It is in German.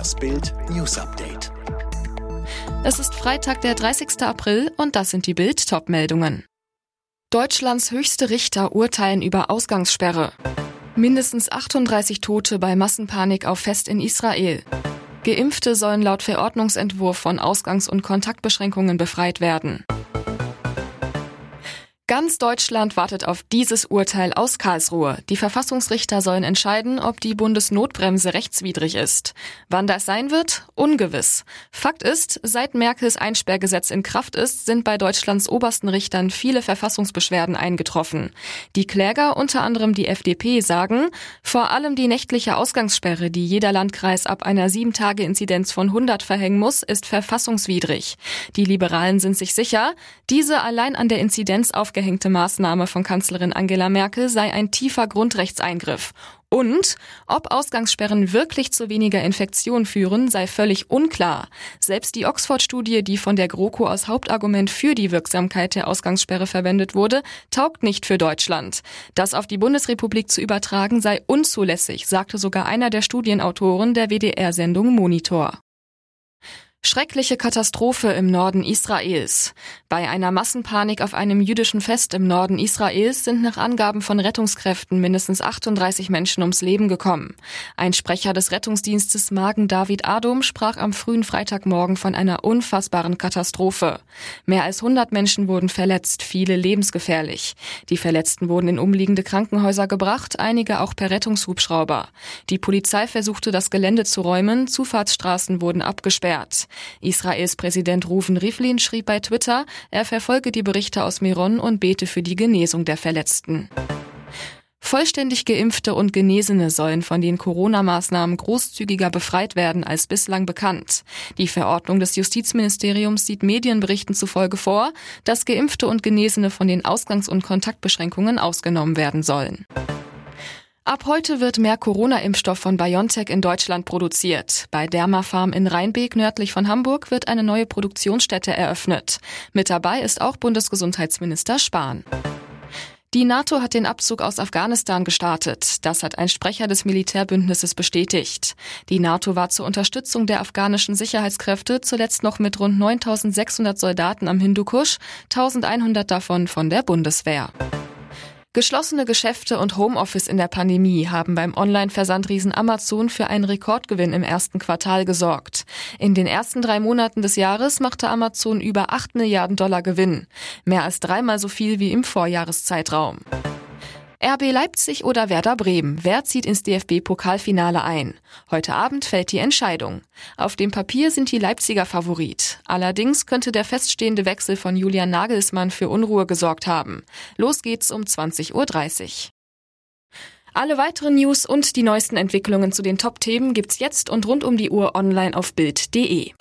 Das Bild News Update. Es ist Freitag, der 30. April und das sind die Bild Topmeldungen. Deutschlands höchste Richter urteilen über Ausgangssperre. Mindestens 38 Tote bei Massenpanik auf Fest in Israel. Geimpfte sollen laut Verordnungsentwurf von Ausgangs- und Kontaktbeschränkungen befreit werden. Ganz Deutschland wartet auf dieses Urteil aus Karlsruhe. Die Verfassungsrichter sollen entscheiden, ob die Bundesnotbremse rechtswidrig ist. Wann das sein wird? Ungewiss. Fakt ist, seit Merkels Einsperrgesetz in Kraft ist, sind bei Deutschlands obersten Richtern viele Verfassungsbeschwerden eingetroffen. Die Kläger, unter anderem die FDP, sagen, vor allem die nächtliche Ausgangssperre, die jeder Landkreis ab einer sieben Tage Inzidenz von 100 verhängen muss, ist verfassungswidrig. Die Liberalen sind sich sicher, diese allein an der Inzidenz auf aufgehängte Maßnahme von Kanzlerin Angela Merkel sei ein tiefer Grundrechtseingriff. Und ob Ausgangssperren wirklich zu weniger Infektion führen, sei völlig unklar. Selbst die Oxford-Studie, die von der GroKo als Hauptargument für die Wirksamkeit der Ausgangssperre verwendet wurde, taugt nicht für Deutschland. Das auf die Bundesrepublik zu übertragen sei unzulässig, sagte sogar einer der Studienautoren der WDR-Sendung Monitor. Schreckliche Katastrophe im Norden Israels. Bei einer Massenpanik auf einem jüdischen Fest im Norden Israels sind nach Angaben von Rettungskräften mindestens 38 Menschen ums Leben gekommen. Ein Sprecher des Rettungsdienstes Magen David Adom sprach am frühen Freitagmorgen von einer unfassbaren Katastrophe. Mehr als 100 Menschen wurden verletzt, viele lebensgefährlich. Die Verletzten wurden in umliegende Krankenhäuser gebracht, einige auch per Rettungshubschrauber. Die Polizei versuchte das Gelände zu räumen, Zufahrtsstraßen wurden abgesperrt. Israels Präsident Rufen Rivlin schrieb bei Twitter, er verfolge die Berichte aus Miron und bete für die Genesung der Verletzten. Vollständig geimpfte und Genesene sollen von den Corona-Maßnahmen großzügiger befreit werden als bislang bekannt. Die Verordnung des Justizministeriums sieht Medienberichten zufolge vor, dass Geimpfte und Genesene von den Ausgangs- und Kontaktbeschränkungen ausgenommen werden sollen. Ab heute wird mehr Corona-Impfstoff von BioNTech in Deutschland produziert. Bei Dermafarm in Rheinbeek nördlich von Hamburg wird eine neue Produktionsstätte eröffnet. Mit dabei ist auch Bundesgesundheitsminister Spahn. Die NATO hat den Abzug aus Afghanistan gestartet. Das hat ein Sprecher des Militärbündnisses bestätigt. Die NATO war zur Unterstützung der afghanischen Sicherheitskräfte zuletzt noch mit rund 9600 Soldaten am Hindukusch, 1100 davon von der Bundeswehr. Geschlossene Geschäfte und Homeoffice in der Pandemie haben beim Online-Versandriesen Amazon für einen Rekordgewinn im ersten Quartal gesorgt. In den ersten drei Monaten des Jahres machte Amazon über 8 Milliarden Dollar Gewinn. Mehr als dreimal so viel wie im Vorjahreszeitraum. RB Leipzig oder Werder Bremen. Wer zieht ins DFB-Pokalfinale ein? Heute Abend fällt die Entscheidung. Auf dem Papier sind die Leipziger Favorit. Allerdings könnte der feststehende Wechsel von Julian Nagelsmann für Unruhe gesorgt haben. Los geht's um 20.30 Uhr. Alle weiteren News und die neuesten Entwicklungen zu den Top-Themen gibt's jetzt und rund um die Uhr online auf Bild.de.